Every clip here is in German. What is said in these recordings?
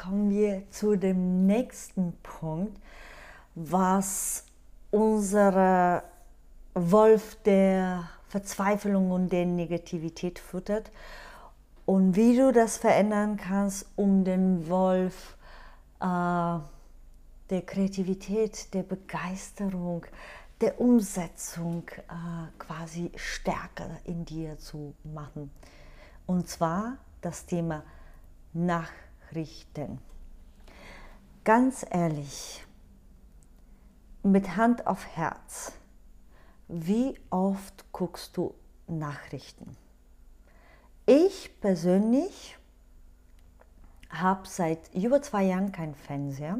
kommen wir zu dem nächsten Punkt, was unser Wolf der Verzweiflung und der Negativität füttert und wie du das verändern kannst, um den Wolf äh, der Kreativität, der Begeisterung, der Umsetzung äh, quasi stärker in dir zu machen. Und zwar das Thema Nachrichten. Ganz ehrlich, mit Hand auf Herz, wie oft guckst du Nachrichten? Ich persönlich habe seit über zwei Jahren keinen Fernseher.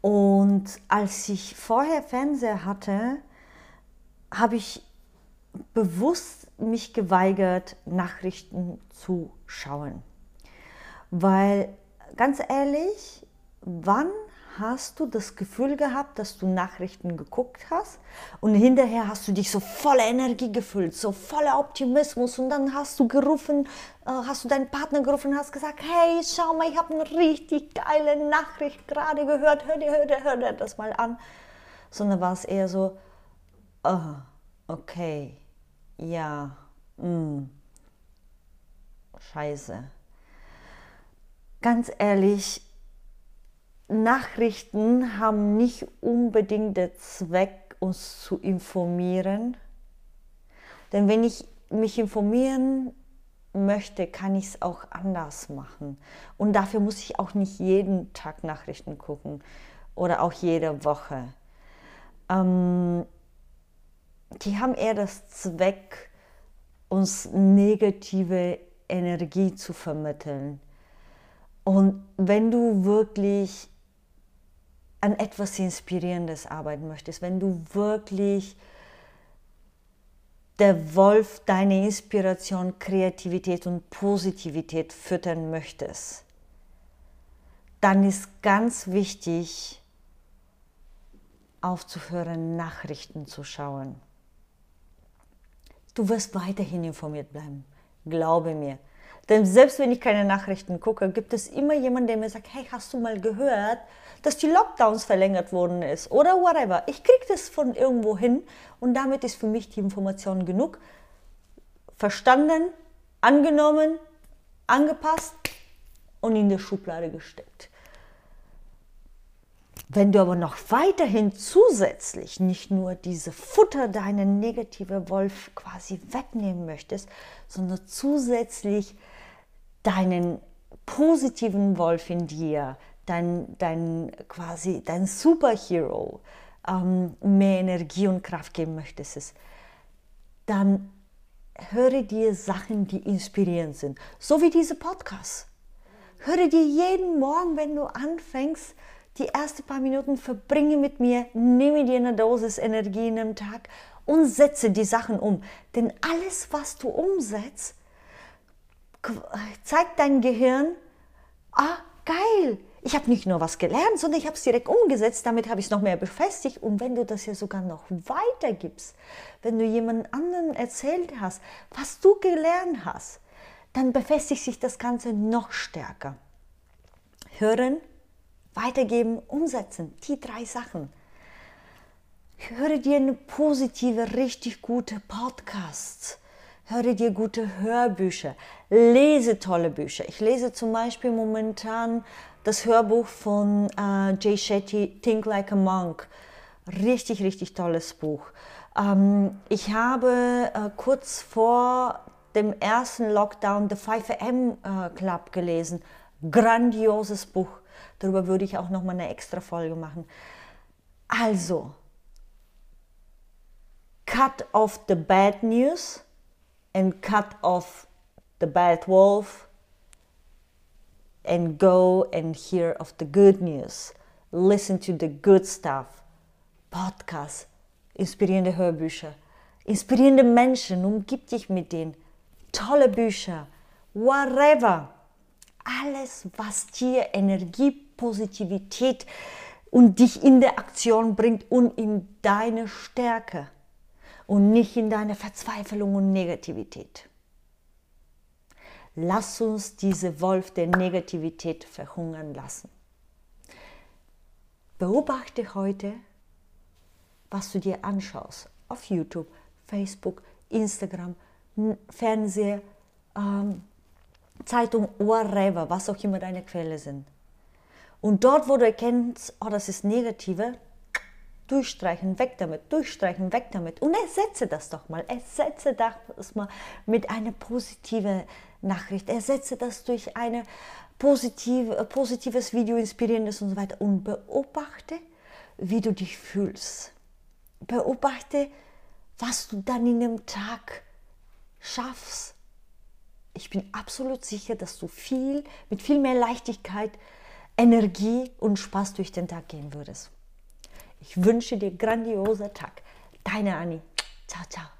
Und als ich vorher Fernseher hatte, habe ich bewusst mich geweigert, Nachrichten zu schauen. Weil ganz ehrlich, wann hast du das Gefühl gehabt, dass du Nachrichten geguckt hast und hinterher hast du dich so voller Energie gefühlt, so voller Optimismus und dann hast du gerufen, äh, hast du deinen Partner gerufen und hast gesagt, hey, schau mal, ich habe eine richtig geile Nachricht gerade gehört, hör dir, hör dir, hör dir das mal an. Sondern war es eher so, oh, okay, ja, mh, hm, scheiße. Ganz ehrlich, Nachrichten haben nicht unbedingt den Zweck, uns zu informieren. Denn wenn ich mich informieren möchte, kann ich es auch anders machen. Und dafür muss ich auch nicht jeden Tag Nachrichten gucken oder auch jede Woche. Ähm, die haben eher das Zweck, uns negative Energie zu vermitteln. Und wenn du wirklich an etwas Inspirierendes arbeiten möchtest, wenn du wirklich der Wolf deine Inspiration, Kreativität und Positivität füttern möchtest, dann ist ganz wichtig, aufzuhören, Nachrichten zu schauen. Du wirst weiterhin informiert bleiben, glaube mir. Denn selbst wenn ich keine Nachrichten gucke, gibt es immer jemanden, der mir sagt, hey, hast du mal gehört, dass die Lockdowns verlängert worden ist oder whatever. Ich kriege das von irgendwo hin und damit ist für mich die Information genug. Verstanden, angenommen, angepasst und in der Schublade gesteckt. Wenn du aber noch weiterhin zusätzlich nicht nur diese Futter deiner negative Wolf quasi wegnehmen möchtest, sondern zusätzlich deinen positiven Wolf in dir, dein, dein quasi dein Superhero ähm, mehr Energie und Kraft geben möchtest, dann höre dir Sachen, die inspirierend sind, so wie diese Podcasts. Höre dir jeden Morgen, wenn du anfängst, die ersten paar Minuten verbringe mit mir, nehme dir eine Dosis Energie in einem Tag und setze die Sachen um. Denn alles, was du umsetzt, zeigt dein Gehirn, ah, geil, ich habe nicht nur was gelernt, sondern ich habe es direkt umgesetzt, damit habe ich es noch mehr befestigt. Und wenn du das ja sogar noch weitergibst, wenn du jemand anderen erzählt hast, was du gelernt hast, dann befestigt sich das Ganze noch stärker. Hören, weitergeben, umsetzen, die drei Sachen. Höre dir eine positive, richtig gute Podcast höre dir gute Hörbücher, lese tolle Bücher. Ich lese zum Beispiel momentan das Hörbuch von äh, Jay Shetty, Think Like a Monk. Richtig, richtig tolles Buch. Ähm, ich habe äh, kurz vor dem ersten Lockdown The 5am äh, Club gelesen. Grandioses Buch. Darüber würde ich auch noch mal eine extra Folge machen. Also, cut off the bad news, and cut off the bad wolf and go and hear of the good news. Listen to the good stuff. Podcasts, inspirierende Hörbücher, inspirierende Menschen, umgib dich mit denen. Tolle Bücher, whatever. Alles, was dir Energie, Positivität und dich in der Aktion bringt und in deine Stärke und nicht in deine Verzweiflung und Negativität. Lass uns diese Wolf der Negativität verhungern lassen. Beobachte heute, was du dir anschaust auf YouTube, Facebook, Instagram, Fernseher, ähm, Zeitung, whatever, was auch immer deine Quelle sind. Und dort, wo du erkennst, oh, das ist negative, durchstreichen, weg damit, durchstreichen, weg damit. Und ersetze das doch mal. Ersetze das mal mit einer positiven Nachricht. Ersetze das durch ein positive, positives Video, inspirierendes und so weiter. Und beobachte, wie du dich fühlst. Beobachte, was du dann in dem Tag schaffst. Ich bin absolut sicher, dass du viel, mit viel mehr Leichtigkeit, Energie und Spaß durch den Tag gehen würdest. Ich wünsche dir grandioser Tag. Deine Anni. Ciao, ciao.